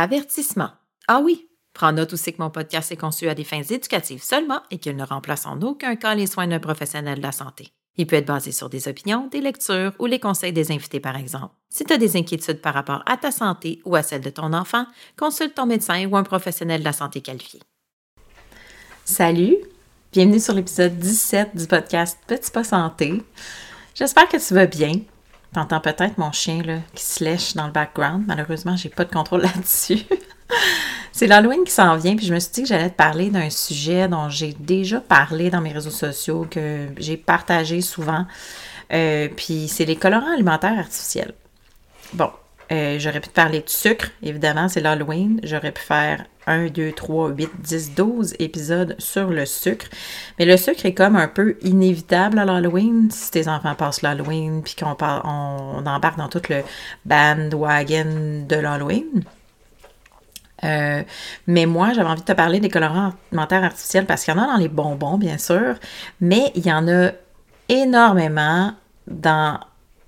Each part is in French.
Avertissement. Ah oui, Prends note aussi que mon podcast est conçu à des fins éducatives seulement et qu'il ne remplace en aucun cas les soins d'un professionnel de la santé. Il peut être basé sur des opinions, des lectures ou les conseils des invités, par exemple. Si tu as des inquiétudes par rapport à ta santé ou à celle de ton enfant, consulte ton médecin ou un professionnel de la santé qualifié. Salut! Bienvenue sur l'épisode 17 du podcast Petit pas santé. J'espère que tu vas bien. T'entends peut-être mon chien là, qui se lèche dans le background. Malheureusement, j'ai pas de contrôle là-dessus. C'est l'Halloween qui s'en vient, puis je me suis dit que j'allais te parler d'un sujet dont j'ai déjà parlé dans mes réseaux sociaux, que j'ai partagé souvent. Euh, puis c'est les colorants alimentaires artificiels. Bon, euh, j'aurais pu te parler de sucre, évidemment, c'est l'Halloween. J'aurais pu faire 1, 2, 3, 8, 10, 12 épisodes sur le sucre. Mais le sucre est comme un peu inévitable à l'Halloween. Si tes enfants passent l'Halloween, puis qu'on on embarque dans tout le bandwagon de l'Halloween. Euh, mais moi, j'avais envie de te parler des colorants alimentaires artificiels parce qu'il y en a dans les bonbons, bien sûr, mais il y en a énormément dans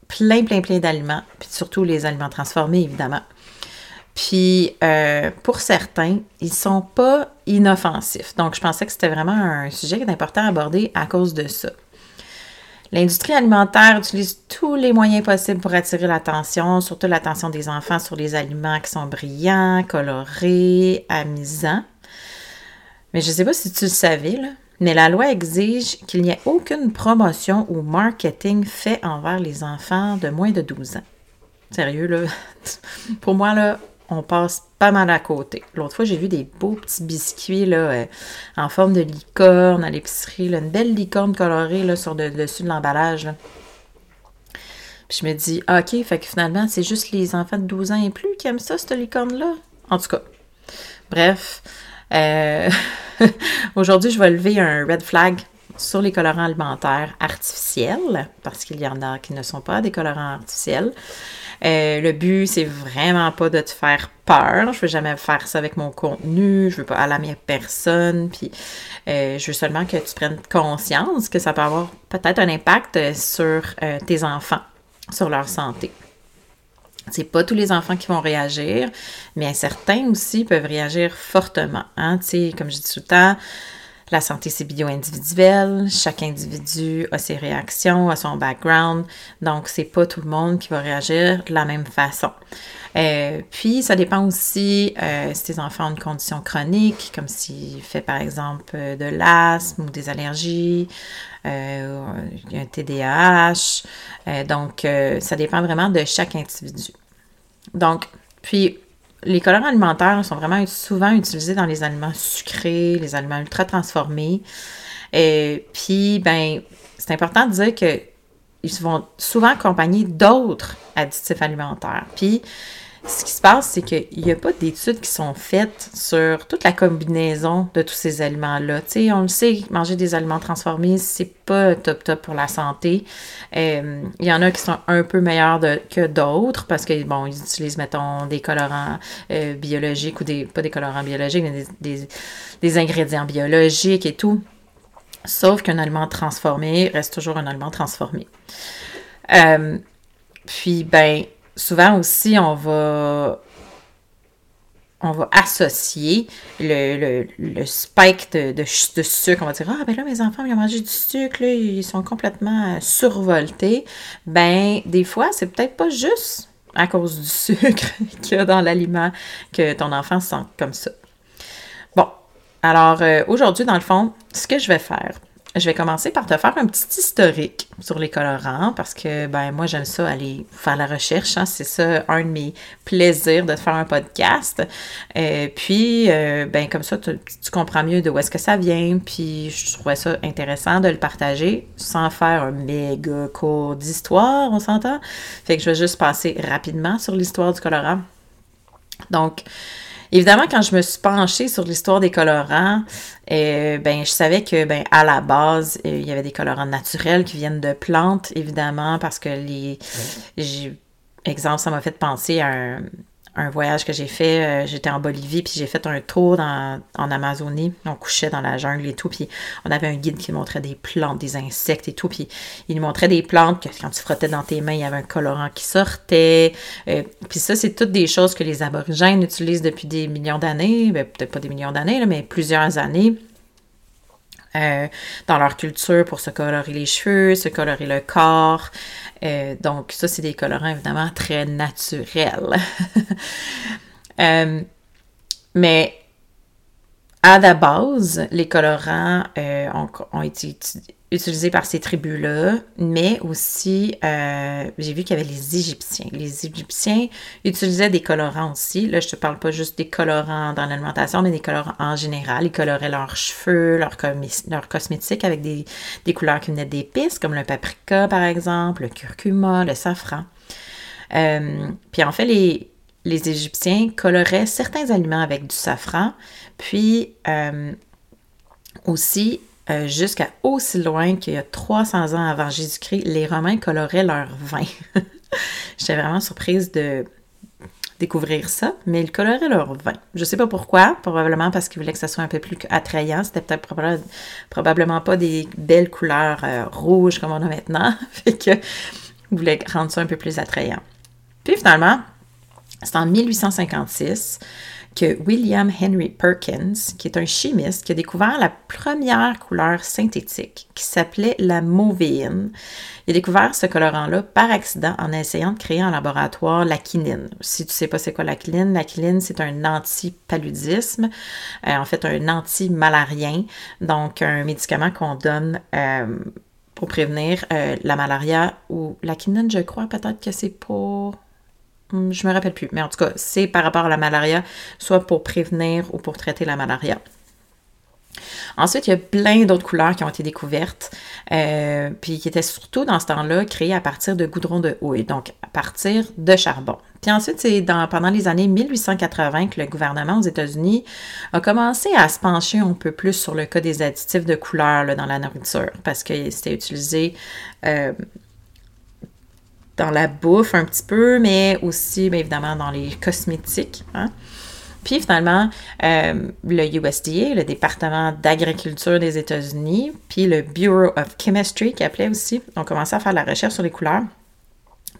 plein, plein, plein d'aliments, puis surtout les aliments transformés, évidemment. Puis, euh, pour certains, ils sont pas inoffensifs. Donc, je pensais que c'était vraiment un sujet important à aborder à cause de ça. L'industrie alimentaire utilise tous les moyens possibles pour attirer l'attention, surtout l'attention des enfants sur les aliments qui sont brillants, colorés, amusants. Mais je ne sais pas si tu le savais, là, mais la loi exige qu'il n'y ait aucune promotion ou marketing fait envers les enfants de moins de 12 ans. Sérieux, là, pour moi, là, on passe pas mal à côté. L'autre fois, j'ai vu des beaux petits biscuits là, euh, en forme de licorne à l'épicerie, une belle licorne colorée là, sur le dessus de l'emballage. Puis je me dis, ah, OK, fait que finalement, c'est juste les enfants de 12 ans et plus qui aiment ça, cette licorne-là? En tout cas, bref. Euh, aujourd'hui, je vais lever un red flag sur les colorants alimentaires artificiels, parce qu'il y en a qui ne sont pas des colorants artificiels. Euh, le but, c'est vraiment pas de te faire peur. Je veux jamais faire ça avec mon contenu. Je veux pas alarmer personne. Puis, euh, je veux seulement que tu prennes conscience que ça peut avoir peut-être un impact sur euh, tes enfants, sur leur santé. C'est pas tous les enfants qui vont réagir, mais certains aussi peuvent réagir fortement. Hein? Comme je dis tout le temps, la santé, c'est bio-individuel. Chaque individu a ses réactions, a son background. Donc, c'est pas tout le monde qui va réagir de la même façon. Euh, puis, ça dépend aussi euh, si tes enfants ont une condition chronique, comme s'il fait par exemple de l'asthme ou des allergies, euh, un TDAH. Euh, donc, ça dépend vraiment de chaque individu. Donc, puis, les colorants alimentaires sont vraiment souvent utilisés dans les aliments sucrés, les aliments ultra transformés. Et puis, ben, c'est important de dire que ils vont souvent accompagner d'autres additifs alimentaires. Puis, ce qui se passe, c'est qu'il n'y a pas d'études qui sont faites sur toute la combinaison de tous ces aliments-là. On le sait, manger des aliments transformés, c'est pas top top pour la santé. Euh, il y en a qui sont un peu meilleurs que d'autres parce que, bon, ils utilisent, mettons, des colorants euh, biologiques ou des, pas des colorants biologiques, mais des, des ingrédients biologiques et tout. Sauf qu'un aliment transformé reste toujours un aliment transformé. Euh, puis, ben, souvent aussi, on va, associer le, spike de, de, sucre. On va dire Ah, ben là, mes enfants, ils ont mangé du sucre, ils sont complètement survoltés. Ben, des fois, c'est peut-être pas juste à cause du sucre qu'il y a dans l'aliment que ton enfant sent comme ça. Bon, alors euh, aujourd'hui, dans le fond, ce que je vais faire, je vais commencer par te faire un petit historique sur les colorants parce que ben moi j'aime ça aller faire la recherche. Hein. c'est ça un de mes plaisirs de faire un podcast. Euh, puis euh, ben comme ça tu, comprends mieux de où est-ce que ça vient. Puis je trouvais ça intéressant de le partager sans faire un méga cours d'histoire, on s'entend? Fait que je vais juste passer rapidement sur l'histoire du colorant. Donc Évidemment, quand je me suis penchée sur l'histoire des colorants, euh, ben, je savais que, ben, à la base, euh, il y avait des colorants naturels qui viennent de plantes, évidemment, parce que les, exemple, ça m'a fait penser à un, un voyage que j'ai fait. Euh, j'étais en Bolivie, puis j'ai fait un tour en Amazonie. On couchait dans la jungle et tout, puis on avait un guide qui montrait des plantes, des insectes et tout, puis il nous montrait des plantes que quand tu frottais dans tes mains, il y avait un colorant qui sortait. Euh, puis ça, c'est toutes des choses que les aborigènes utilisent depuis des millions d'années, ben, peut-être pas des millions d'années, mais plusieurs années. Euh, dans leur culture pour se colorer les cheveux, se colorer le corps. Euh, donc, ça, c'est des colorants évidemment très naturels. Euh, mais à la base, les colorants ont, ont, été utilisés par ces tribus-là, mais aussi, euh, j'ai vu qu'il y avait les Égyptiens. Les Égyptiens utilisaient des colorants aussi. Là, je te parle pas juste des colorants dans l'alimentation, mais des colorants en général. Ils coloraient leurs cheveux, leurs, leur cosmétiques avec des, couleurs qui venaient d'épices, comme le paprika, par exemple, le curcuma, le safran. Euh, puis en fait, les, les Égyptiens coloraient certains aliments avec du safran, puis euh, aussi euh, jusqu'à aussi loin qu'il y a 300 ans avant Jésus-Christ, les Romains coloraient leur vin. J'étais vraiment surprise de découvrir ça, mais ils coloraient leur vin. Je ne sais pas pourquoi, probablement parce qu'ils voulaient que ça soit un peu plus attrayant. C'était peut-être probablement pas des belles couleurs euh, rouges comme on a maintenant, fait que ils voulaient rendre ça un peu plus attrayant. Puis finalement, c'est en 1856 que William Henry Perkins, qui est un chimiste, qui a découvert la première couleur synthétique qui s'appelait la mauvéine. Il a découvert ce colorant-là par accident en essayant de créer en laboratoire la quinine. Si tu sais pas c'est quoi la quinine, la quinine c'est un anti-paludisme, euh, en fait un anti-malarien, donc un médicament qu'on donne euh, pour prévenir euh, la malaria ou la quinine, je crois peut-être que c'est pour je me rappelle plus, mais en tout cas, c'est par rapport à la malaria, soit pour prévenir ou pour traiter la malaria. Ensuite, il y a plein d'autres couleurs qui ont été découvertes, euh, puis qui étaient surtout dans ce temps-là créées à partir de goudron de houille, donc à partir de charbon. Puis ensuite, c'est pendant les années 1880 que le gouvernement aux États-Unis a commencé à se pencher un peu plus sur le cas des additifs de couleurs dans la nourriture, parce que c'était utilisé euh, dans la bouffe un petit peu, mais aussi, bien évidemment, dans les cosmétiques. Hein. Puis finalement, euh, le USDA, le département d'agriculture des États-Unis, puis le Bureau of Chemistry, qui appelait aussi, ont commencé à faire la recherche sur les couleurs.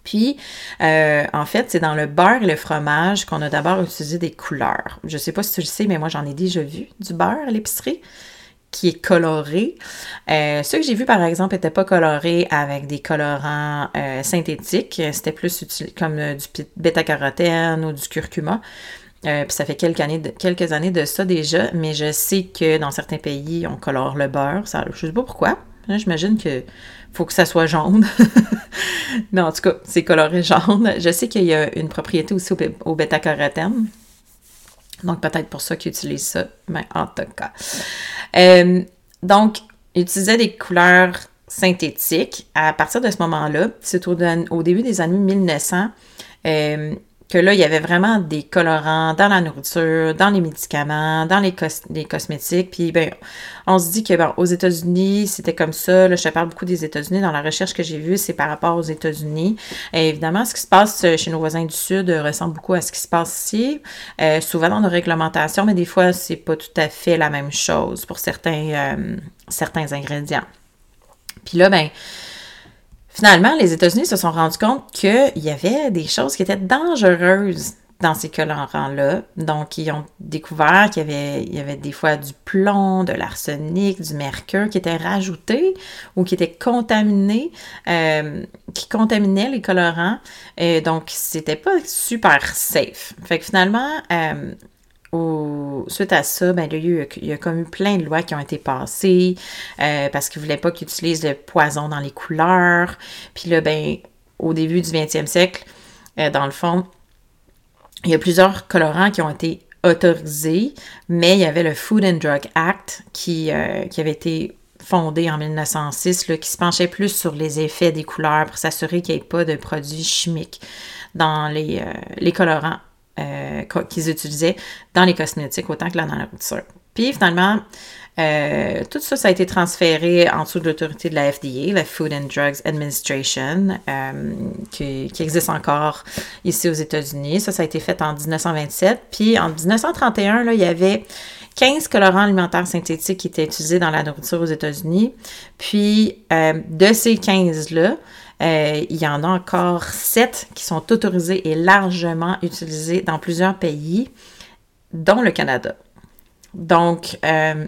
Puis, euh, en fait, c'est dans le beurre et le fromage qu'on a d'abord utilisé des couleurs. Je ne sais pas si tu le sais, mais moi, j'en ai déjà vu du beurre à l'épicerie qui est coloré. Euh, ceux que j'ai vus, par exemple, n'étaient pas colorés avec des colorants euh, synthétiques. C'était plus comme euh, du bêta-carotène ou du curcuma. puis ça fait quelques années, de, ça déjà, mais je sais que dans certains pays, on colore le beurre. Ça, je sais pas pourquoi. J'imagine que faut que ça soit jaune. mais en tout cas, c'est coloré jaune. Je sais qu'il y a une propriété aussi au, au bêta-carotène. Donc, peut-être pour ça qu'ils utilisent ça, mais en tout cas. Euh, donc, ils utilisaient des couleurs synthétiques. À partir de ce moment-là, c'est au, début des années 1900, euh, que là, il y avait vraiment des colorants dans la nourriture, dans les médicaments, dans les, cosmétiques. Puis, ben, on se dit que, bon, aux États-Unis, c'était comme ça. Là, je te parle beaucoup des États-Unis. Dans la recherche que j'ai vue, c'est par rapport aux États-Unis. Évidemment, ce qui se passe chez nos voisins du Sud ressemble beaucoup à ce qui se passe ici. Euh, souvent dans nos réglementations, mais des fois, c'est pas tout à fait la même chose pour certains, euh, certains ingrédients. Puis là, ben, Finalement, les États-Unis se sont rendus compte qu'il y avait des choses qui étaient dangereuses dans ces colorants-là. Donc, ils ont découvert qu'il y avait, des fois du plomb, de l'arsenic, du mercure qui étaient rajoutés ou qui étaient contaminés, euh, qui contaminaient les colorants. Et donc, c'était pas super safe. Fait que finalement, euh, suite à ça, ben, il, y a, il y a comme eu plein de lois qui ont été passées euh, parce qu'ils ne voulaient pas qu'ils utilisent le poison dans les couleurs. Puis là, ben, au début du 20e siècle, euh, dans le fond, il y a plusieurs colorants qui ont été autorisés, mais il y avait le Food and Drug Act qui, euh, qui avait été fondé en 1906, là, qui se penchait plus sur les effets des couleurs pour s'assurer qu'il n'y ait pas de produits chimiques dans les, les colorants euh, qu'ils utilisaient dans les cosmétiques autant que dans la nourriture. Puis finalement, euh, tout ça, ça a été transféré en dessous de l'autorité de la FDA, la Food and Drugs Administration, euh, qui, existe encore ici aux États-Unis. Ça, ça a été fait en 1927. Puis en 1931, là, il y avait 15 colorants alimentaires synthétiques qui étaient utilisés dans la nourriture aux États-Unis. Puis de ces 15-là, euh, il y en a encore sept qui sont autorisés et largement utilisés dans plusieurs pays, dont le Canada. Donc, euh,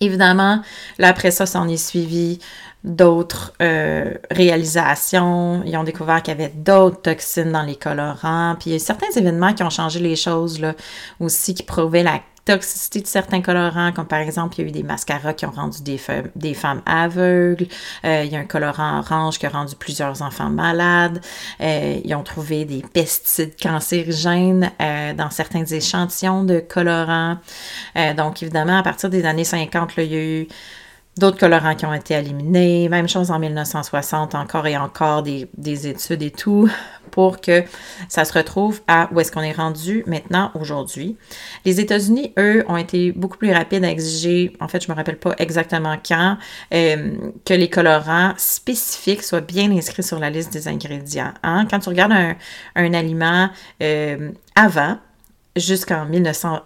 évidemment, là, après ça, ça en est suivi d'autres euh, réalisations. Ils ont découvert qu'il y avait d'autres toxines dans les colorants. Puis il y a certains événements qui ont changé les choses là, aussi, qui prouvaient la toxicité de certains colorants, comme par exemple, il y a eu des mascaras qui ont rendu des, femmes aveugles. Euh, il y a un colorant orange qui a rendu plusieurs enfants malades. Euh, ils ont trouvé des pesticides cancérigènes euh, dans certains échantillons de colorants. donc, évidemment, à partir des années 50, là, il y a eu d'autres colorants qui ont été éliminés. Même chose en 1960, encore et encore des, des études et tout pour que ça se retrouve à où est-ce qu'on est rendu maintenant aujourd'hui. Les États-Unis, eux, ont été beaucoup plus rapides à exiger, en fait, je ne me rappelle pas exactement quand, euh, que les colorants spécifiques soient bien inscrits sur la liste des ingrédients. Hein. Quand tu regardes un, aliment euh, avant, jusqu'en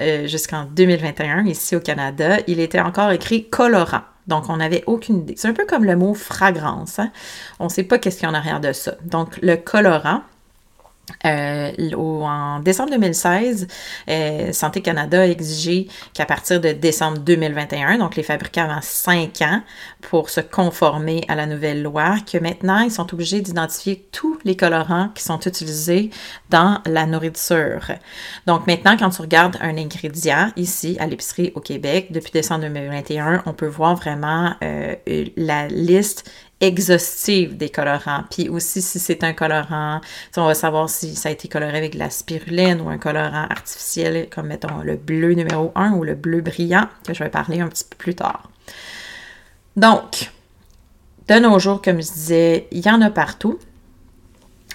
euh, jusqu'en 2021, ici au Canada, il était encore écrit colorant. Donc, on n'avait aucune idée. C'est un peu comme le mot fragrance. Hein. On ne sait pas qu'est-ce qu'il y a en arrière de ça. Donc, le colorant, euh, en décembre 2016, euh, Santé Canada a exigé qu'à partir de décembre 2021, donc les fabricants avaient cinq ans pour se conformer à la nouvelle loi, que maintenant ils sont obligés d'identifier tous les colorants qui sont utilisés dans la nourriture. Donc maintenant, quand tu regardes un ingrédient ici à l'épicerie au Québec, depuis décembre 2021, on peut voir vraiment euh, la liste exhaustive des colorants. Puis aussi, si c'est un colorant, on va savoir si ça a été coloré avec de la spiruline ou un colorant artificiel, comme mettons le bleu numéro 1 ou le bleu brillant, que je vais parler un petit peu plus tard. Donc, de nos jours, comme je disais, il y en a partout.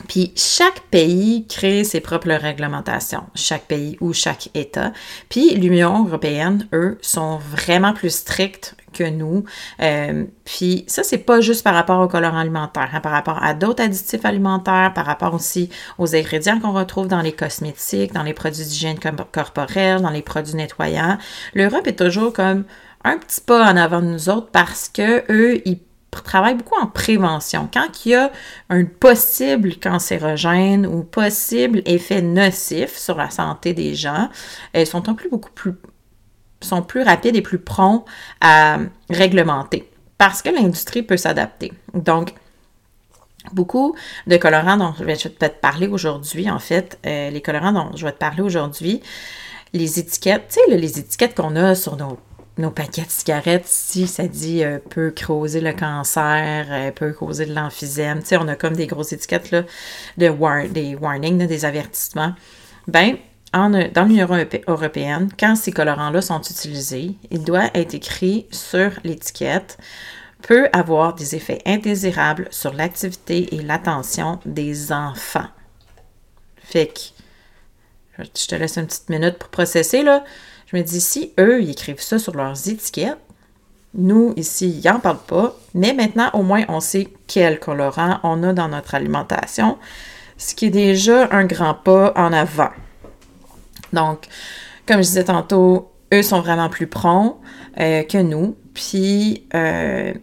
Puis chaque pays crée ses propres réglementations, chaque pays ou chaque État. Puis l'Union européenne, eux, sont vraiment plus stricts nous. Euh, puis ça, c'est pas juste par rapport aux colorants alimentaires, hein, par rapport à d'autres additifs alimentaires, par rapport aussi aux ingrédients qu'on retrouve dans les cosmétiques, dans les produits d'hygiène corporelle, dans les produits nettoyants. L'Europe est toujours comme un petit pas en avant de nous autres parce que eux, ils travaillent beaucoup en prévention. Quand il y a un possible cancérogène ou possible effet nocif sur la santé des gens, ils sont en plus beaucoup plus sont plus rapides et plus prompts à réglementer parce que l'industrie peut s'adapter. Donc, beaucoup de colorants dont je vais te parler aujourd'hui, en fait, euh, les colorants dont je vais te parler aujourd'hui, les étiquettes, tu sais, les étiquettes qu'on a sur nos, nos, paquets de cigarettes, si ça dit euh, peut causer le cancer, euh, peut causer de l'emphysème, tu sais, on a comme des grosses étiquettes là, de des warnings, des avertissements. Ben, dans l'Union européenne, quand ces colorants-là sont utilisés, il doit être écrit sur l'étiquette peut avoir des effets indésirables sur l'activité et l'attention des enfants. Fait que je te laisse une petite minute pour processer, là. Je me dis, si eux, ils écrivent ça sur leurs étiquettes, nous, ici, ils n'en parlent pas, mais maintenant, au moins, on sait quel colorant on a dans notre alimentation, ce qui est déjà un grand pas en avant. Donc, comme je disais tantôt, eux sont vraiment plus prompts euh, que nous. Puis, euh,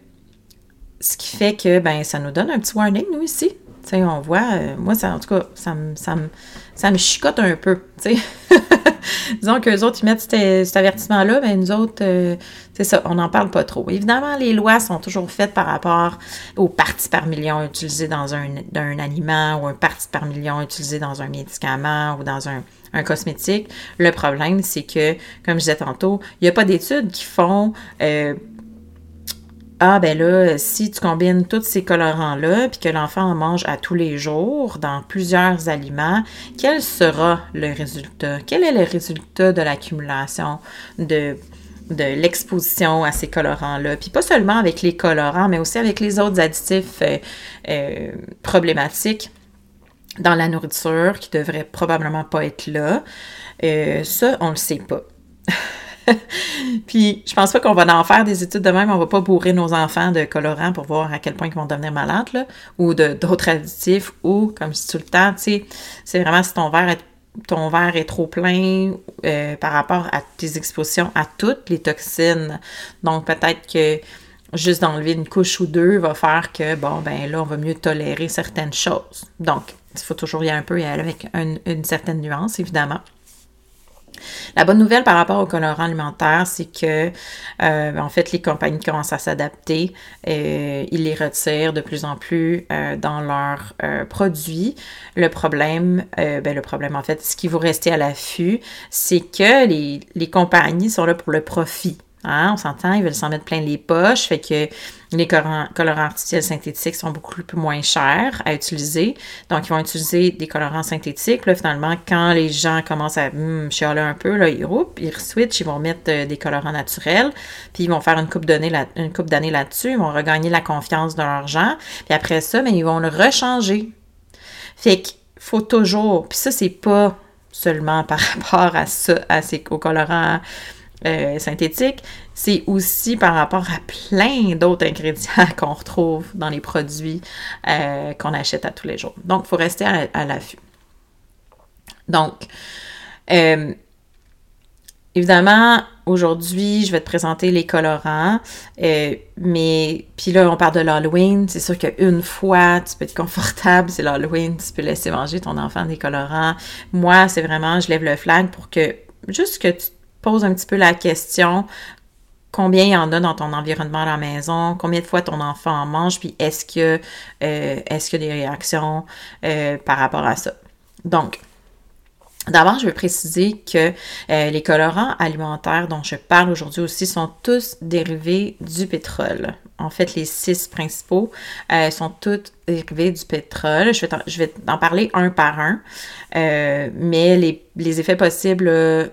ce qui fait que, ben, ça nous donne un petit warning, nous, ici. Tu sais, on voit, euh, moi, ça, en tout cas, ça me, ça me, ça chicote un peu, tu sais. Disons qu'eux autres, ils mettent cet, avertissement-là, mais nous autres, c'est ça, on n'en parle pas trop. Évidemment, les lois sont toujours faites par rapport aux parties par million utilisées dans un, un aliment ou un partie par million utilisé dans un médicament ou dans un, un cosmétique. Le problème, c'est que, comme je disais tantôt, il n'y a pas d'études qui font euh, ah, ben là, si tu combines tous ces colorants-là, puis que l'enfant en mange à tous les jours dans plusieurs aliments, quel sera le résultat? Quel est le résultat de l'accumulation de, l'exposition à ces colorants-là? Puis pas seulement avec les colorants, mais aussi avec les autres additifs euh, euh, problématiques dans la nourriture qui devrait probablement pas être là. Euh, ça, on le sait pas. Puis, je pense pas qu'on va en faire des études de même. On va pas bourrer nos enfants de colorants pour voir à quel point ils vont devenir malades, là, ou d'autres additifs, ou, comme dis tout le temps, tu sais, c'est vraiment si ton verre est, ton verre est trop plein euh, par rapport à tes expositions à toutes les toxines. Donc, peut-être que juste d'enlever une couche ou deux va faire que, bon, ben là, on va mieux tolérer certaines choses. Donc, il faut toujours y aller un peu y aller avec une, certaine nuance, évidemment. La bonne nouvelle par rapport aux colorants alimentaires, c'est que euh, en fait les compagnies commencent à s'adapter. Euh, ils les retirent de plus en plus euh, dans leurs produits. Le problème, ben, le problème en fait, ce qui vous rester à l'affût, c'est que les, les compagnies sont là pour le profit. Hein, on s'entend, ils veulent s'en mettre plein les poches, fait que les colorants, artificiels synthétiques sont beaucoup plus moins chers à utiliser. Donc, ils vont utiliser des colorants synthétiques. Là, finalement, quand les gens commencent à hmm, chialer un peu, là, ils, ils switchent, ils vont mettre euh, des colorants naturels, puis ils vont faire une coupe d'années là, là-dessus, ils vont regagner la confiance de leurs gens, puis après ça, mais ben, ils vont le rechanger. Fait qu'il faut toujours, puis ça, c'est pas seulement par rapport à ça, à ces, aux colorants euh, synthétique, c'est aussi par rapport à plein d'autres ingrédients qu'on retrouve dans les produits euh, qu'on achète à tous les jours. Donc, il faut rester à, l'affût. Donc, euh, évidemment, aujourd'hui, je vais te présenter les colorants, mais puis là, on parle de l'Halloween. C'est sûr qu'une fois, tu peux être confortable, c'est l'Halloween, tu peux laisser manger ton enfant des colorants. Moi, c'est vraiment, je lève le flag pour que juste que tu pose un petit peu la question combien il y en a dans ton environnement à la maison, combien de fois ton enfant en mange, puis est-ce que euh, est-ce qu'il y a des réactions euh, par rapport à ça? Donc, D'abord, je veux préciser que euh, les colorants alimentaires dont je parle aujourd'hui aussi sont tous dérivés du pétrole. En fait, les six principaux sont tous dérivés du pétrole. Je vais, en parler un par un, mais les, effets possibles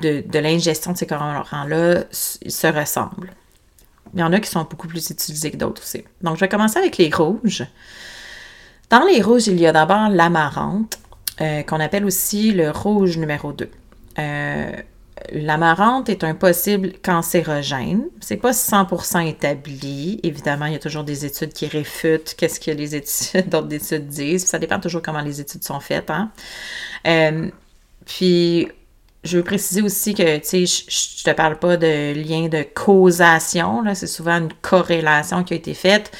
de, l'ingestion de ces colorants-là se ressemblent. Il y en a qui sont beaucoup plus utilisés que d'autres aussi. Donc, je vais commencer avec les rouges. Dans les rouges, il y a d'abord l'amarante, euh, qu'on appelle aussi le rouge numéro 2. Euh, l'amarante est un possible cancérogène. C'est pas 100% établi. Évidemment, il y a toujours des études qui réfutent qu'est-ce que les études, d'autres études disent. Ça dépend toujours comment les études sont faites. Hein. Euh, puis, je veux préciser aussi que, tu sais, je, ne te parle pas de lien de causation, là, c'est souvent une corrélation qui a été faite,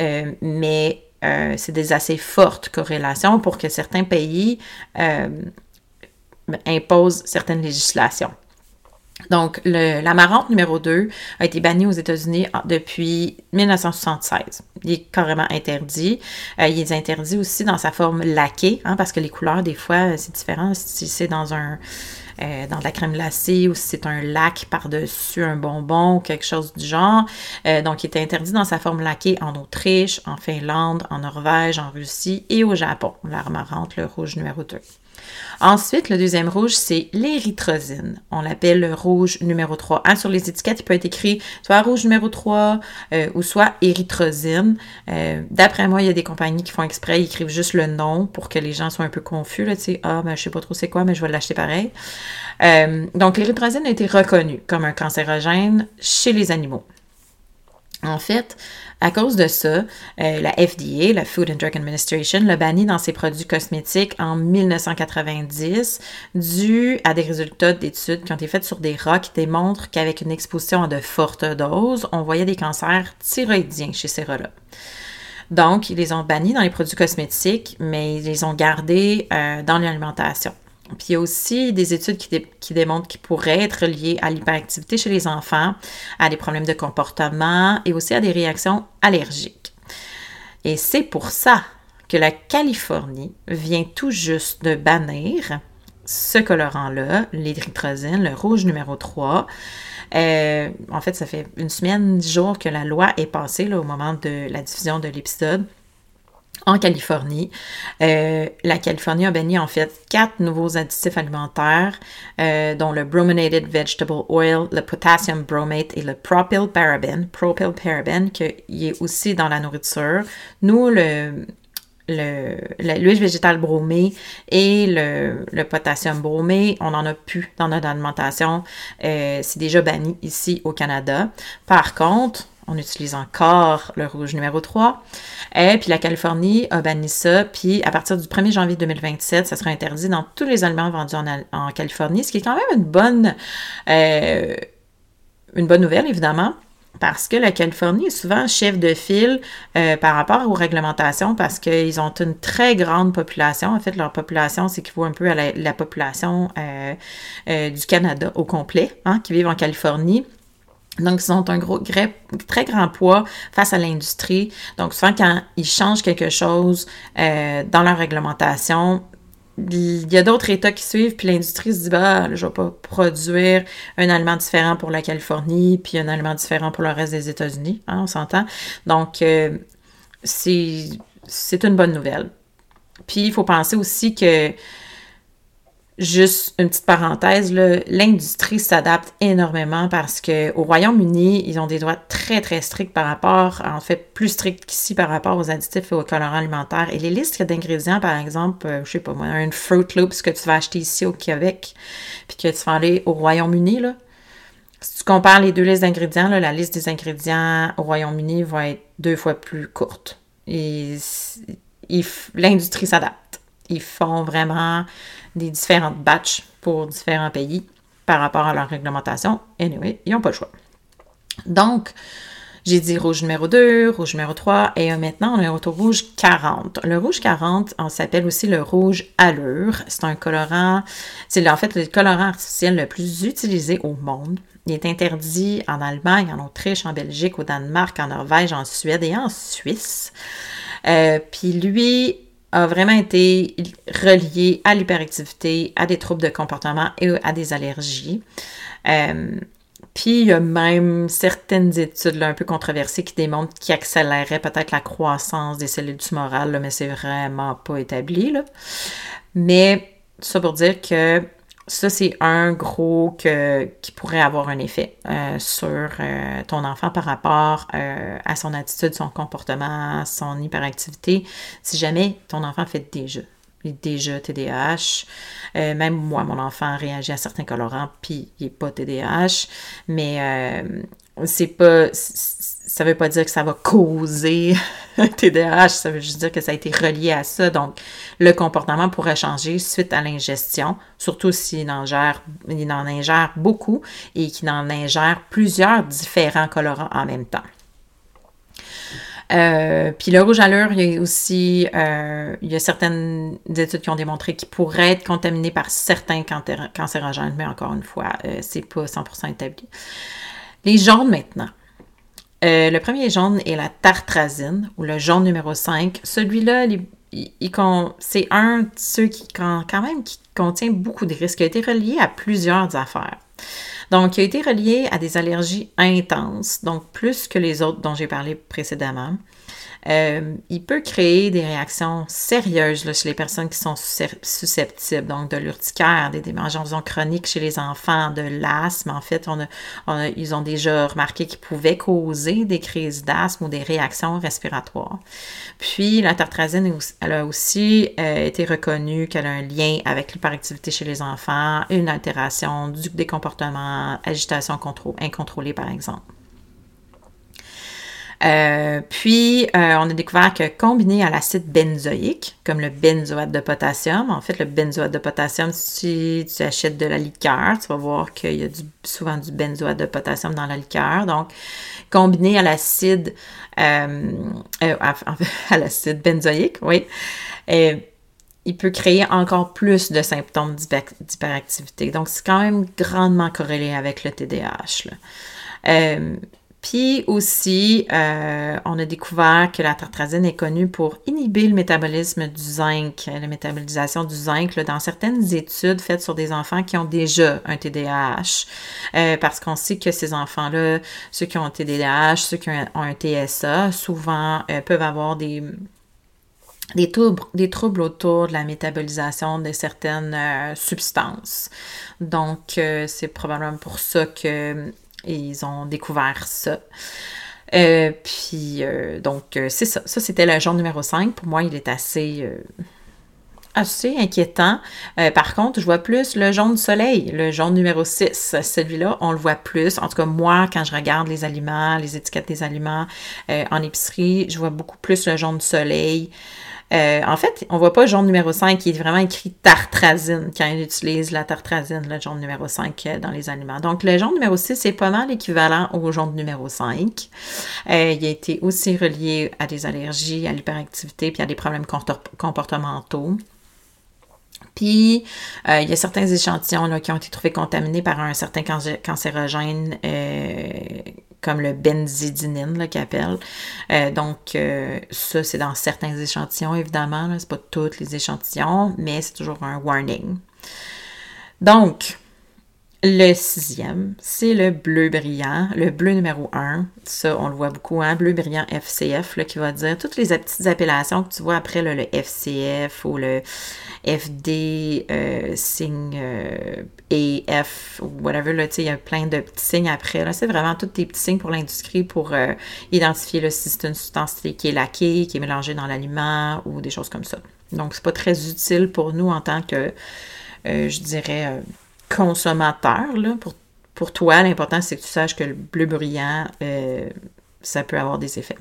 euh, mais euh, c'est des assez fortes corrélations pour que certains pays euh, imposent certaines législations. Donc, l'amarante numéro 2 a été banni aux États-Unis depuis 1976. Il est carrément interdit. il est interdit aussi dans sa forme laquée, hein, parce que les couleurs, des fois, c'est différent si c'est dans un, euh, dans de la crème glacée ou si c'est un lac par-dessus un bonbon ou quelque chose du genre. Euh, donc, il était interdit dans sa forme laquée en Autriche, en Finlande, en Norvège, en Russie et au Japon, l'armarante, le rouge numéro 2. Ensuite, le deuxième rouge, c'est l'érythrosine. On l'appelle le rouge numéro 3. Hein, sur les étiquettes, il peut être écrit soit rouge numéro 3 euh, ou soit érythrosine. Euh, d'après moi, il y a des compagnies qui font exprès, ils écrivent juste le nom pour que les gens soient un peu confus. Là, ah, ben, je sais pas trop c'est quoi, mais je vais l'acheter pareil. Euh, donc, l'érythrosine a été reconnue comme un cancérogène chez les animaux. En fait, à cause de ça, euh, la FDA, la Food and Drug Administration, l'a banni dans ses produits cosmétiques en 1990 dû à des résultats d'études qui ont été faites sur des rats qui démontrent qu'avec une exposition à de fortes doses, on voyait des cancers thyroïdiens chez ces rats-là. Donc, ils les ont bannis dans les produits cosmétiques, mais ils les ont gardés euh, dans l'alimentation. Puis il y a aussi des études qui, démontrent qu'ils pourraient être liés à l'hyperactivité chez les enfants, à des problèmes de comportement et aussi à des réactions allergiques. Et c'est pour ça que la Californie vient tout juste de bannir ce colorant-là, l'hydritrosine, le rouge numéro 3. Euh, en fait, ça fait une semaine, dix jours que la loi est passée là, au moment de la diffusion de l'épisode en Californie. Euh, la Californie a banni en fait quatre nouveaux additifs alimentaires, euh, dont le brominated vegetable oil, le potassium bromate et le propylparaben. Propylparaben, qui est aussi dans la nourriture. Nous, le, l'huile végétale bromée et le, potassium bromé, on n'en a plus dans notre alimentation. Euh, c'est déjà banni ici au Canada. Par contre, on utilise encore le rouge numéro 3. Et puis la Californie a banni ça, puis à partir du 1er janvier 2027, ça sera interdit dans tous les aliments vendus en, Californie, ce qui est quand même une bonne, euh, bonne nouvelle, évidemment. Parce que la Californie est souvent chef de file euh, par rapport aux réglementations parce qu'ils ont une très grande population. En fait, leur population s'équivaut un peu à la, population euh, du Canada au complet, hein, qui vivent en Californie. Donc, ils ont un gros, très grand poids face à l'industrie. Donc, souvent, quand ils changent quelque chose euh, dans leur réglementation, il y a d'autres États qui suivent, puis l'industrie se dit, bah, je vais pas produire un aliment différent pour la Californie, puis un aliment différent pour le reste des États-Unis, hein, on s'entend. Donc, euh, c'est une bonne nouvelle. Puis, il faut penser aussi que Juste une petite parenthèse, l'industrie s'adapte énormément parce qu'au Royaume-Uni, ils ont des droits très, très stricts par rapport, en fait, plus stricts qu'ici par rapport aux additifs et aux colorants alimentaires. Et les listes d'ingrédients, par exemple, euh, je sais pas moi, un Fruit Loops que tu vas acheter ici au Québec, puis que tu vas aller au Royaume-Uni, là, si tu compares les deux listes d'ingrédients, la liste des ingrédients au Royaume-Uni va être deux fois plus courte. Et l'industrie s'adapte. Ils font vraiment des différentes batches pour différents pays par rapport à leur réglementation. Anyway, ils n'ont pas le choix. Donc, j'ai dit rouge numéro 2, rouge numéro 3 et maintenant on est au rouge 40. Le rouge 40, on s'appelle aussi le rouge allure. C'est un colorant, c'est en fait le colorant artificiel le plus utilisé au monde. Il est interdit en Allemagne, en Autriche, en Belgique, au Danemark, en Norvège, en Suède et en Suisse. Euh, puis lui, a vraiment été relié à l'hyperactivité, à des troubles de comportement et à des allergies. Euh, puis il y a même certaines études un peu controversées qui démontrent qu'il accélérait peut-être la croissance des cellules tumorales, mais c'est vraiment pas établi. Mais ça pour dire que ça, c'est un gros qui pourrait avoir un effet euh, sur euh, ton enfant par rapport euh, à son attitude, son comportement, son hyperactivité. Si jamais ton enfant fait déjà, déjà TDAH, même moi, mon enfant réagit à certains colorants, puis il n'est pas TDAH, mais c'est pas ça veut pas dire que ça va causer un TDAH, ça veut juste dire que ça a été relié à ça. Donc, le comportement pourrait changer suite à l'ingestion, surtout s'il en, il en ingère beaucoup et qu'il en ingère plusieurs différents colorants en même temps. Euh, puis le rouge à l'heure, il y a aussi euh, il y a certaines études qui ont démontré qu'il pourrait être contaminé par certains cancérogènes, mais encore une fois, euh, c'est pas 100% établi. Les jaunes maintenant. Euh, le premier jaune est la tartrazine, ou le jaune numéro 5. Celui-là, c'est un de ceux qui, qui contient beaucoup de risques, qui a été relié à plusieurs affaires. Donc, il a été relié à des allergies intenses, donc plus que les autres dont j'ai parlé précédemment. Euh, il peut créer des réactions sérieuses chez les personnes qui sont susceptibles, donc de l'urticaire, des démangeaisons chroniques chez les enfants, de l'asthme. En fait, on ils ont déjà remarqué qu'ils pouvaient causer des crises d'asthme ou des réactions respiratoires. Puis, la tartrazine elle a aussi euh, été reconnue qu'elle a un lien avec l'hyperactivité chez les enfants, une altération du, des comportements, agitation incontrôlée, par exemple. Euh, puis, euh, on a découvert que combiné à l'acide benzoïque, comme le benzoate de potassium, en fait, le benzoate de potassium, si tu achètes de la liqueur, tu vas voir qu'il y a souvent du benzoate de potassium dans la liqueur. Donc, combiné à l'acide, euh, à, l'acide benzoïque, oui, il peut créer encore plus de symptômes d'hyperactivité. Donc, c'est quand même grandement corrélé avec le TDAH. Puis aussi, euh, on a découvert que la tartrazine est connue pour inhiber le métabolisme du zinc, la métabolisation du zinc dans certaines études faites sur des enfants qui ont déjà un TDAH, euh, parce qu'on sait que ces enfants-là, ceux qui ont un TDAH, ceux qui ont un TSA, souvent euh, peuvent avoir des des troubles autour de la métabolisation de certaines substances. Donc, c'est probablement pour ça que et ils ont découvert ça. Euh, puis, euh, donc, euh, c'est ça. Ça, c'était le genre numéro 5. Pour moi, il est assez, assez inquiétant. par contre, je vois plus le jaune soleil, le jaune numéro 6. Celui-là, on le voit plus. En tout cas, moi, quand je regarde les aliments, les étiquettes des aliments en épicerie, je vois beaucoup plus le jaune soleil. Euh, en fait, on voit pas le jaune numéro 5 qui est vraiment écrit tartrazine quand il utilise la tartrazine, le jaune numéro 5 euh, dans les aliments. Donc, le jaune numéro 6 c'est pas mal équivalent au jaune numéro 5. Euh, il a été aussi relié à des allergies, à l'hyperactivité puis à des problèmes comportementaux. Puis, il y a certains échantillons qui ont été trouvés contaminés par un certain cancérogène comme le benzidinine qu'il appelle. Euh, donc, euh, ça, c'est dans certains échantillons, évidemment. Ce n'est pas tous les échantillons, mais c'est toujours un warning. Donc, le sixième, c'est le bleu brillant, le bleu numéro 1. Ça, on le voit beaucoup, hein? bleu brillant FCF, là, qui va dire toutes les petites appellations que tu vois après, le FCF ou le FD, euh, signe euh, AF, ou whatever, là, il y a plein de petits signes après. Là, c'est vraiment tous des petits signes pour l'industrie pour euh, identifier là, si c'est une substance qui est laquée, qui est mélangée dans l'aliment ou des choses comme ça. Donc, c'est pas très utile pour nous en tant que, je dirais, consommateur, là, pour, pour toi, l'important, c'est que tu saches que le bleu brillant, euh, ça peut avoir des effets.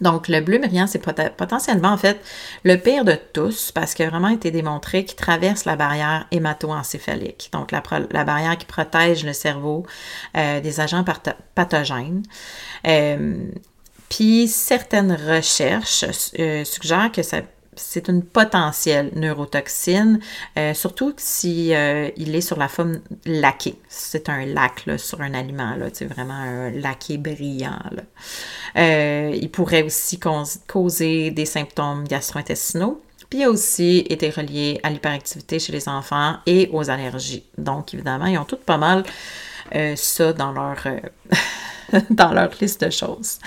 Donc, le bleu brillant, c'est potentiellement, en fait, le pire de tous parce qu'il a vraiment été démontré qu'il traverse la barrière hémato-encéphalique, donc la, barrière qui protège le cerveau euh, des agents pathogènes. Euh, puis, certaines recherches suggèrent que ça c'est une potentielle neurotoxine, euh, surtout si euh, il est sur la forme laquée. C'est un lac sur un aliment, c'est vraiment un laqué brillant. Euh, il pourrait aussi causer des symptômes gastro-intestinaux. Puis il a aussi été relié à l'hyperactivité chez les enfants et aux allergies. Donc, évidemment, ils ont toutes pas mal ça dans leur, dans leur liste de choses.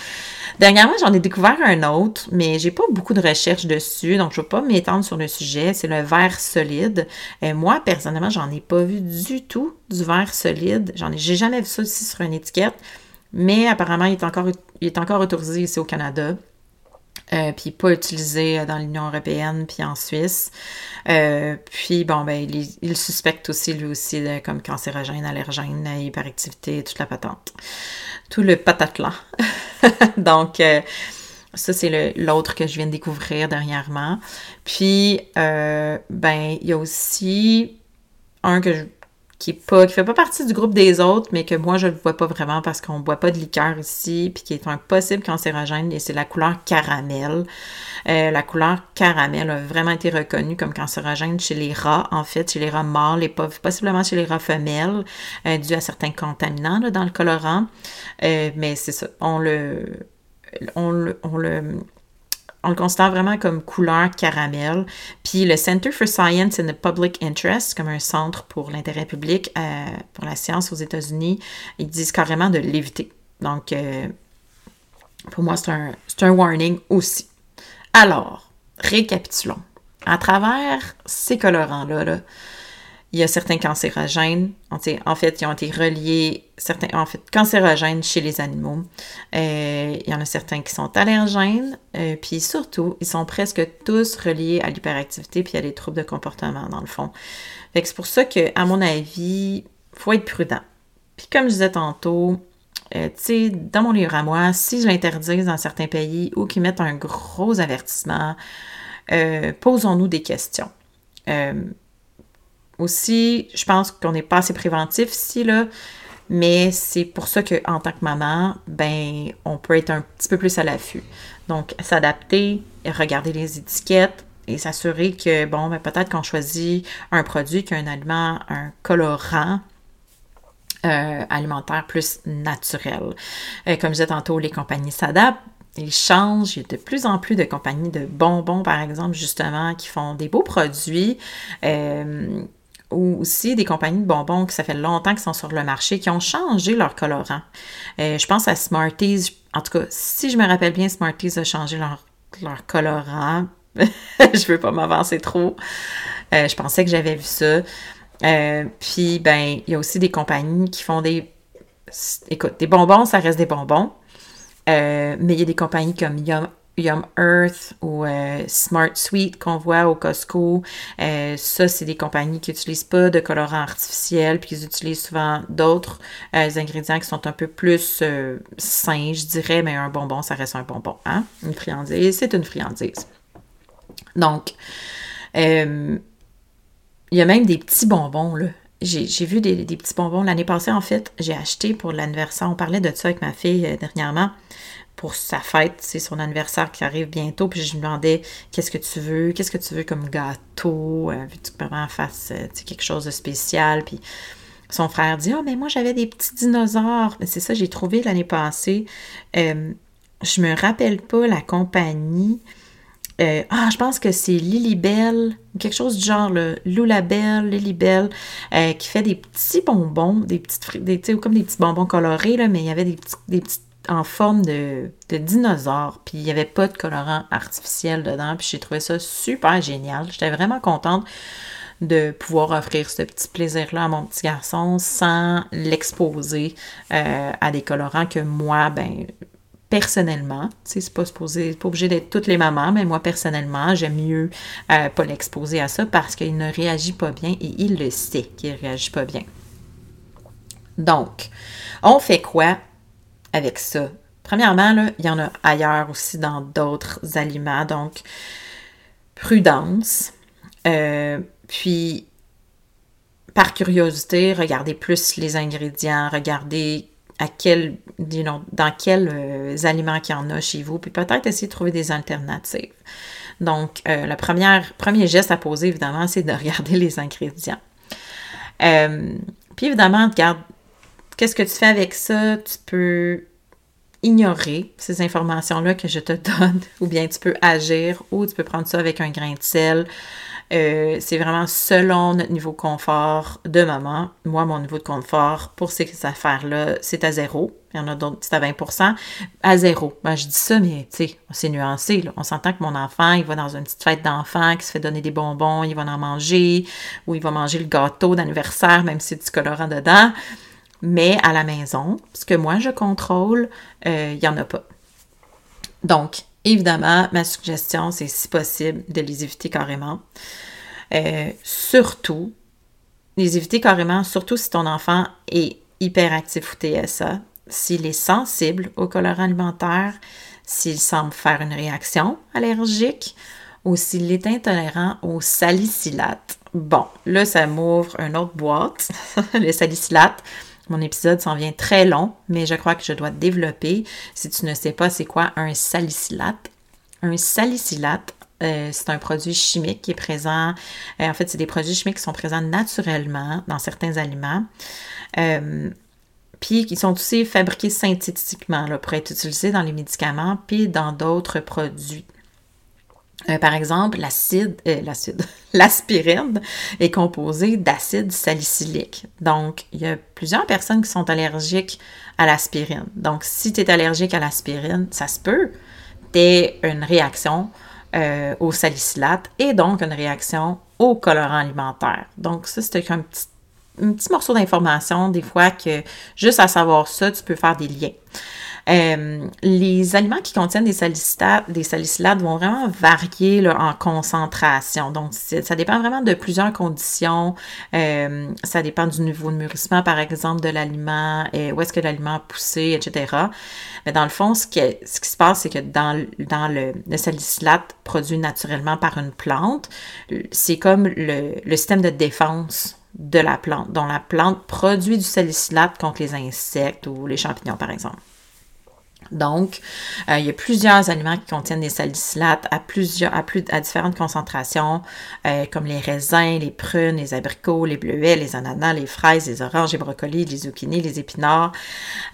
Dernièrement, j'en ai découvert un autre, mais j'ai pas beaucoup de recherches dessus, donc je ne vais pas m'étendre sur le sujet. C'est le verre solide. Euh, moi, personnellement, j'en ai pas vu du tout du verre solide. J'en ai, j'ai jamais vu ça aussi sur une étiquette, mais apparemment, il est encore, il est encore autorisé ici au Canada. Euh, puis pas utilisé dans l'Union européenne, puis en Suisse. Euh, puis bon, ben, il, suspecte aussi lui aussi comme cancérogène, allergène, hyperactivité, toute la patente. Tout le patatlan. Donc, euh, ça, c'est l'autre que je viens de découvrir dernièrement. Puis, ben, il y a aussi un que je qui est pas qui fait pas partie du groupe des autres, mais que moi je le vois pas vraiment parce qu'on boit pas de liqueur ici, puis qui est un possible cancérogène et c'est la couleur caramel. Euh, la couleur caramel a vraiment été reconnue comme cancérogène chez les rats, en fait, chez les rats mâles et possiblement chez les rats femelles, euh, dû à certains contaminants dans le colorant. Euh, mais c'est ça, on le, on le on le considère vraiment comme couleur caramel. Puis le Center for Science and the Public Interest, comme un centre pour l'intérêt public euh, pour la science aux États-Unis, ils disent carrément de l'éviter. Donc, euh, pour moi, c'est un, un warning aussi. Alors, récapitulons. À travers ces colorants-là, là, il y a certains cancérogènes. En fait, ils ont été reliés, certains, en fait, cancérogènes chez les animaux. Euh, il y en a certains qui sont allergènes. Euh, puis surtout, ils sont presque tous reliés à l'hyperactivité puis à des troubles de comportement, dans le fond. Fait c'est pour ça que, à mon avis, faut être prudent. Puis comme je disais tantôt, euh, tu sais, dans mon livre à moi, si je l'interdise dans certains pays ou qu'ils mettent un gros avertissement, posons-nous des questions. Aussi, je pense qu'on n'est pas assez préventif ici, là. Mais c'est pour ça qu'en tant que maman, ben, on peut être un petit peu plus à l'affût. Donc, s'adapter, regarder les étiquettes et s'assurer que, bon, ben, peut-être qu'on choisit un produit qui a un aliment, un colorant euh, alimentaire plus naturel. Euh, comme je disais tantôt, les compagnies s'adaptent. Ils changent. Il y a de plus en plus de compagnies de bonbons, par exemple, justement, qui font des beaux produits. Euh, ou aussi des compagnies de bonbons qui ça fait longtemps qu'ils sont sur le marché, qui ont changé leur colorant. Euh, je pense à Smarties. En tout cas, si je me rappelle bien, Smarties a changé leur, colorant. je veux pas m'avancer trop. Euh, je pensais que j'avais vu ça. Euh, puis, ben, il y a aussi des compagnies qui font des... Écoute, des bonbons, ça reste des bonbons. mais il y a des compagnies comme Yum Yum Earth ou euh, Smart Sweet qu'on voit au Costco. Euh, ça, c'est des compagnies qui n'utilisent pas de colorants artificiels, puis ils utilisent souvent d'autres euh, ingrédients qui sont un peu plus sains, je dirais, mais un bonbon, ça reste un bonbon. Hein? Une friandise, c'est une friandise. Donc, il y a même des petits bonbons, là. J'ai vu des, des, petits bonbons. L'année passée, en fait, j'ai acheté pour l'anniversaire. On parlait de ça avec ma fille dernièrement pour sa fête, c'est son anniversaire qui arrive bientôt, puis je lui demandais qu'est-ce que tu veux, qu'est-ce que tu veux comme gâteau, euh, veux-tu que maman fasse euh, quelque chose de spécial, puis son frère dit, oh, mais moi j'avais des petits dinosaures, c'est ça j'ai trouvé l'année passée, euh, je me rappelle pas la compagnie, euh, ah, je pense que c'est Lilybelle, quelque chose du genre, le Loulabelle, Lilybelle, qui fait des petits bonbons, des petites, des, comme des petits bonbons colorés, mais il y avait des petits en forme de, dinosaure, puis il n'y avait pas de colorant artificiel dedans, puis j'ai trouvé ça super génial. J'étais vraiment contente de pouvoir offrir ce petit plaisir-là à mon petit garçon sans l'exposer euh, à des colorants que moi, ben, personnellement, c'est pas supposé, pas obligé d'être toutes les mamans, mais moi personnellement, j'aime mieux euh, pas l'exposer à ça parce qu'il ne réagit pas bien et il le sait qu'il réagit pas bien. Donc, on fait quoi? Ça. Premièrement, là, il y en a ailleurs aussi dans d'autres aliments, donc prudence. Euh, puis, par curiosité, regardez plus les ingrédients, regardez à quel, dans quels euh, aliments qu'il y en a chez vous, puis peut-être essayer de trouver des alternatives. Donc, euh, le premier geste à poser, évidemment, c'est de regarder les ingrédients. puis, évidemment, regarde, qu'est-ce que tu fais avec ça? Tu peux ignorer ces informations-là que je te donne, ou bien tu peux agir, ou tu peux prendre ça avec un grain de sel. Euh, c'est vraiment selon notre niveau de confort de maman. Moi, mon niveau de confort pour ces affaires-là, c'est à zéro. Il y en a d'autres, c'est à 20% À zéro. Ben, je dis ça, mais tu sais, c'est nuancé. On s'entend que mon enfant, il va dans une petite fête d'enfant, qui se fait donner des bonbons, il va en manger, ou il va manger le gâteau d'anniversaire, même si c'est du colorant dedans. Mais à la maison, ce que moi je contrôle, il euh, n'y en a pas. Donc, évidemment, ma suggestion, c'est si possible de les éviter carrément. Euh, surtout, les éviter carrément, surtout si ton enfant est hyperactif ou TSA, s'il est sensible au colorant alimentaire, s'il semble faire une réaction allergique ou s'il est intolérant au salicylate. Bon, là, ça m'ouvre une autre boîte, le salicylate. Mon épisode s'en vient très long, mais je crois que je dois développer. Si tu ne sais pas c'est quoi un salicylate, un salicylate, euh, c'est un produit chimique qui est présent. Euh, en fait, c'est des produits chimiques qui sont présents naturellement dans certains aliments. Euh, puis qui sont aussi fabriqués synthétiquement pour être utilisés dans les médicaments puis dans d'autres produits. Euh, par exemple, l'acide, euh, l'acide, l'aspirine est composée d'acide salicylique. Donc, il y a plusieurs personnes qui sont allergiques à l'aspirine. Donc, si tu es allergique à l'aspirine, ça se peut, tu une réaction euh, au salicylate et donc une réaction au colorant alimentaire. Donc, ça, c'est un petit, un petit morceau d'information, des fois, que juste à savoir ça, tu peux faire des liens. Euh, les aliments qui contiennent des salicylates, vont vraiment varier en concentration. Donc, ça dépend vraiment de plusieurs conditions. Euh, ça dépend du niveau de mûrissement, par exemple, de l'aliment, et où est-ce que l'aliment a poussé, etc. Mais dans le fond, ce qui, se passe, c'est que dans, le, salicylate produit naturellement par une plante, c'est comme le, le système de défense de la plante, dont la plante produit du salicylate contre les insectes ou les champignons, par exemple. Donc, euh, il y a plusieurs aliments qui contiennent des salicylates à plusieurs, à, plus, à différentes concentrations, euh, comme les raisins, les prunes, les abricots, les bleuets, les ananas, les fraises, les oranges, les brocolis, les zucchinis, les épinards,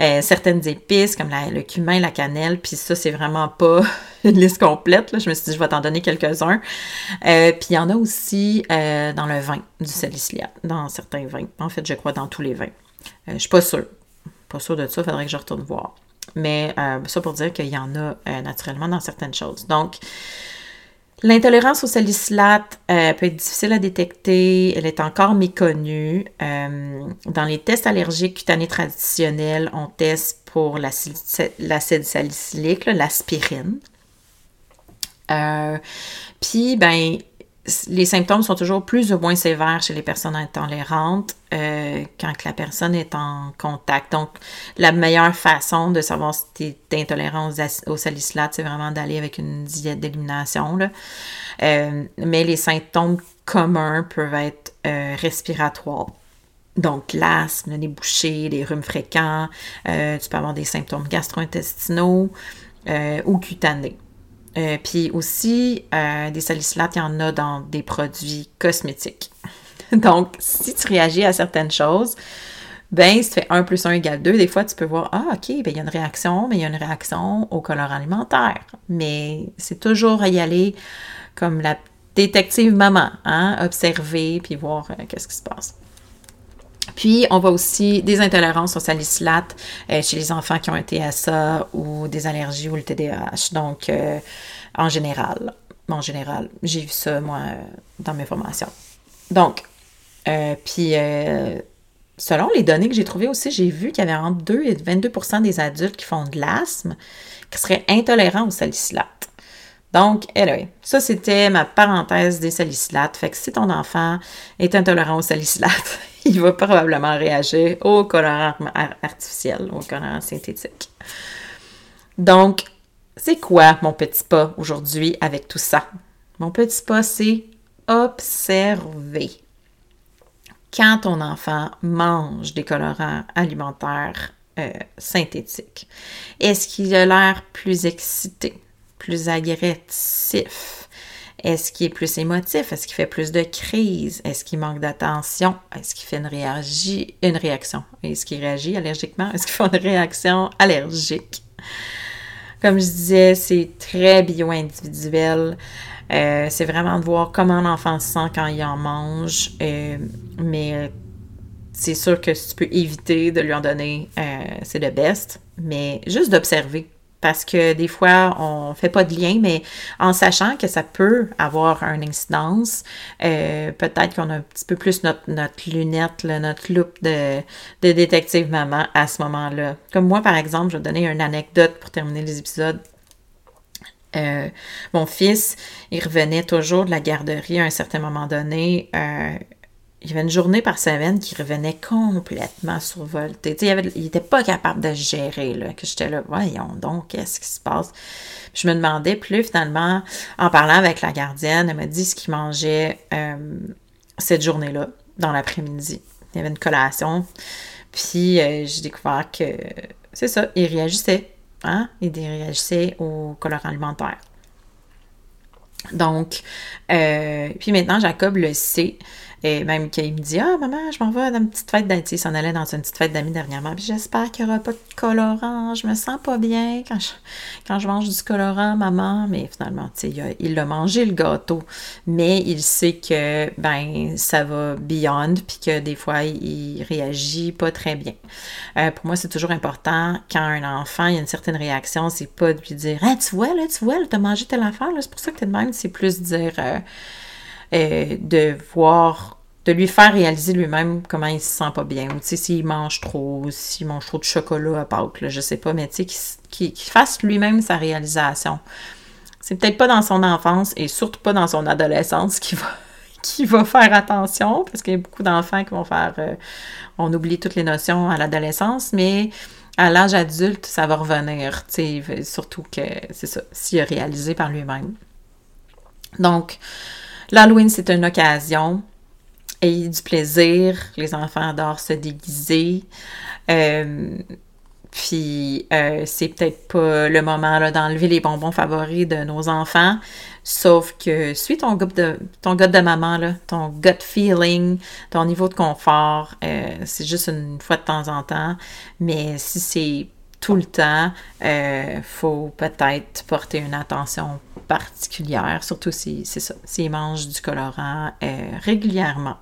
euh, certaines épices comme le cumin, la cannelle. Puis ça, c'est vraiment pas une liste complète. Je me suis dit, je vais t'en donner quelques-uns. puis il y en a aussi dans le vin du salicylate, dans certains vins. En fait, je crois dans tous les vins. je suis pas sûre. Pas sûre de ça, il faudrait que je retourne voir. Mais euh, ça pour dire qu'il y en a euh, naturellement dans certaines choses. Donc, l'intolérance au salicylate euh, peut être difficile à détecter. Elle est encore méconnue. dans les tests allergiques cutanés traditionnels, on teste pour l'acide salicylique, l'aspirine. Puis, ben, les symptômes sont toujours plus ou moins sévères chez les personnes intolérantes euh, quand la personne est en contact. Donc, la meilleure façon de savoir si tu es intolérant au salicylate, c'est vraiment d'aller avec une diète d'élimination. Euh, mais les symptômes communs peuvent être euh, respiratoires. Donc, l'asthme, les bouchées, les rhumes fréquents, tu peux avoir des symptômes gastro-intestinaux ou cutanés. Euh, puis aussi, euh, des salicylates, il y en a dans des produits cosmétiques. Donc, si tu réagis à certaines choses, ben, si tu fais 1 plus 1 égale 2, des fois, tu peux voir, ah, OK, ben, il y a une réaction, mais il y a une réaction au colorant alimentaire. Mais c'est toujours à y aller comme la détective maman, hein, observer puis voir euh, qu'est-ce qui se passe. Puis, on voit aussi des intolérances au salicylate euh, chez les enfants qui ont un TSA ou des allergies ou le TDAH. Donc, euh, en général, en général, j'ai vu ça, moi, dans mes formations. Donc, euh, puis, selon les données que j'ai trouvées aussi, j'ai vu qu'il y avait entre 2 et 22% des adultes qui font de l'asthme qui seraient intolérants au salicylate. Donc, anyway, ça c'était ma parenthèse des salicylates. Fait que si ton enfant est intolérant au salicylate, il va probablement réagir au colorant artificiel, au colorant synthétique. Donc, c'est quoi mon petit pas aujourd'hui avec tout ça? Mon petit pas, c'est observer. Quand ton enfant mange des colorants alimentaires euh, synthétiques, est-ce qu'il a l'air plus excité, plus agressif? Est-ce qu'il est plus émotif? Est-ce qu'il fait plus de crises? Est-ce qu'il manque d'attention? Est-ce qu'il fait une, réagi... réaction? Est-ce qu'il réagit allergiquement? Est-ce qu'il fait une réaction allergique? Comme je disais, c'est très bio-individuel. Euh, c'est vraiment de voir comment l'enfant se sent quand il en mange. Euh, mais c'est sûr que si tu peux éviter de lui en donner, euh, c'est le best. Mais juste d'observer parce que des fois, on fait pas de lien, mais en sachant que ça peut avoir une incidence, euh, peut-être qu'on a un petit peu plus notre, notre lunette, notre loupe de, de détective maman à ce moment-là. Comme moi, par exemple, je vais donner une anecdote pour terminer les épisodes. Euh, mon fils, il revenait toujours de la garderie à un certain moment donné. Euh, il y avait une journée par semaine qui revenait complètement survolté. il, avait, il était pas capable de gérer, là, que j'étais là, voyons donc, qu'est-ce qui se passe? je me demandais, plus finalement, en parlant avec la gardienne, elle m'a dit ce qu'il mangeait euh, cette journée-là, dans l'après-midi. Il y avait une collation, puis euh, j'ai découvert que, c'est ça, il réagissait, hein? Il réagissait au colorant alimentaire. Donc, euh, puis maintenant, Jacob le sait. Et même qu'il me dit Ah, maman, je m'en vais dans une petite fête d'amis. Il s'en allait dans une petite fête d'amis dernièrement. Puis j'espère qu'il n'y aura pas de colorant. Je me sens pas bien quand je, quand je mange du colorant, maman. Mais finalement, tu sais, il a mangé le gâteau. Mais il sait que, ben, ça va beyond. Puis que des fois, il, réagit pas très bien. Euh, pour moi, c'est toujours important quand un enfant, il y a une certaine réaction, c'est pas de lui dire Ah, tu vois, là, tu vois, tu as mangé telle affaire. C'est pour ça que tu es de même. C'est plus dire. Euh, euh, de voir, de lui faire réaliser lui-même comment il se sent pas bien. Ou tu sais, s'il mange trop, s'il mange trop de chocolat à Pâques, là, je sais pas, mais tu sais, qu'il fasse lui-même sa réalisation. C'est peut-être pas dans son enfance et surtout pas dans son adolescence qu'il va, qui va faire attention, parce qu'il y a beaucoup d'enfants qui vont faire. Euh, on oublie toutes les notions à l'adolescence, mais à l'âge adulte, ça va revenir. Surtout que c'est ça, s'il a réalisé par lui-même. Donc, L'Halloween, c'est une occasion. Ayez du plaisir. Les enfants adorent se déguiser. Euh, puis, euh, c'est peut-être pas le moment d'enlever les bonbons favoris de nos enfants. Sauf que suis ton gut de, ton de maman, ton gut feeling, ton niveau de confort. Euh, c'est juste une fois de temps en temps. Mais si c'est tout le temps, il faut peut-être porter une attention particulière, surtout si c'est ça, s'ils mangent du colorant euh, régulièrement.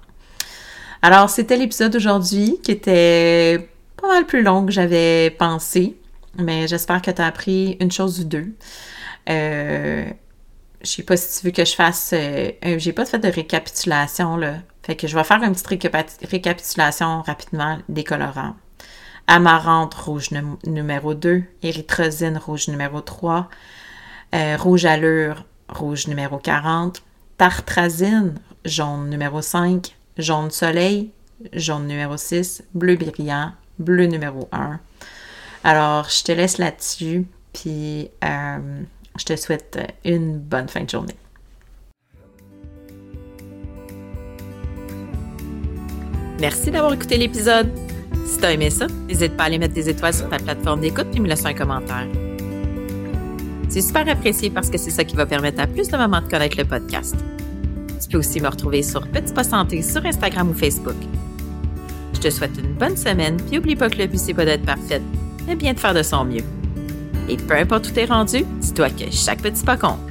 Alors, c'était l'épisode d'aujourd'hui qui était pas mal plus long que j'avais pensé, mais j'espère que tu as appris une chose ou deux. Euh, je sais pas si tu veux que je fasse. Euh, j'ai pas fait de récapitulation, là. Fait que je vais faire une petite récapitulation rapidement des colorants. Amarante rouge numéro 2, érythrosine rouge numéro 3, euh, rouge allure, rouge numéro 40. Tartrazine, jaune numéro 5. Jaune soleil, jaune numéro 6. Bleu brillant, bleu numéro 1. Alors, je te laisse là-dessus, puis euh, je te souhaite une bonne fin de journée. Merci d'avoir écouté l'épisode. Si tu as aimé ça, n'hésite pas à aller mettre des étoiles sur ta plateforme d'écoute et me laisser un commentaire. C'est super apprécié parce que c'est ça qui va permettre à plus de mamans de connaître le podcast. Tu peux aussi me retrouver sur Petit Pas Santé sur Instagram ou Facebook. Je te souhaite une bonne semaine, puis oublie pas que le but c'est pas d'être parfaite, mais bien de faire de son mieux. Et peu importe où t'es rendu, dis-toi que chaque petit pas compte.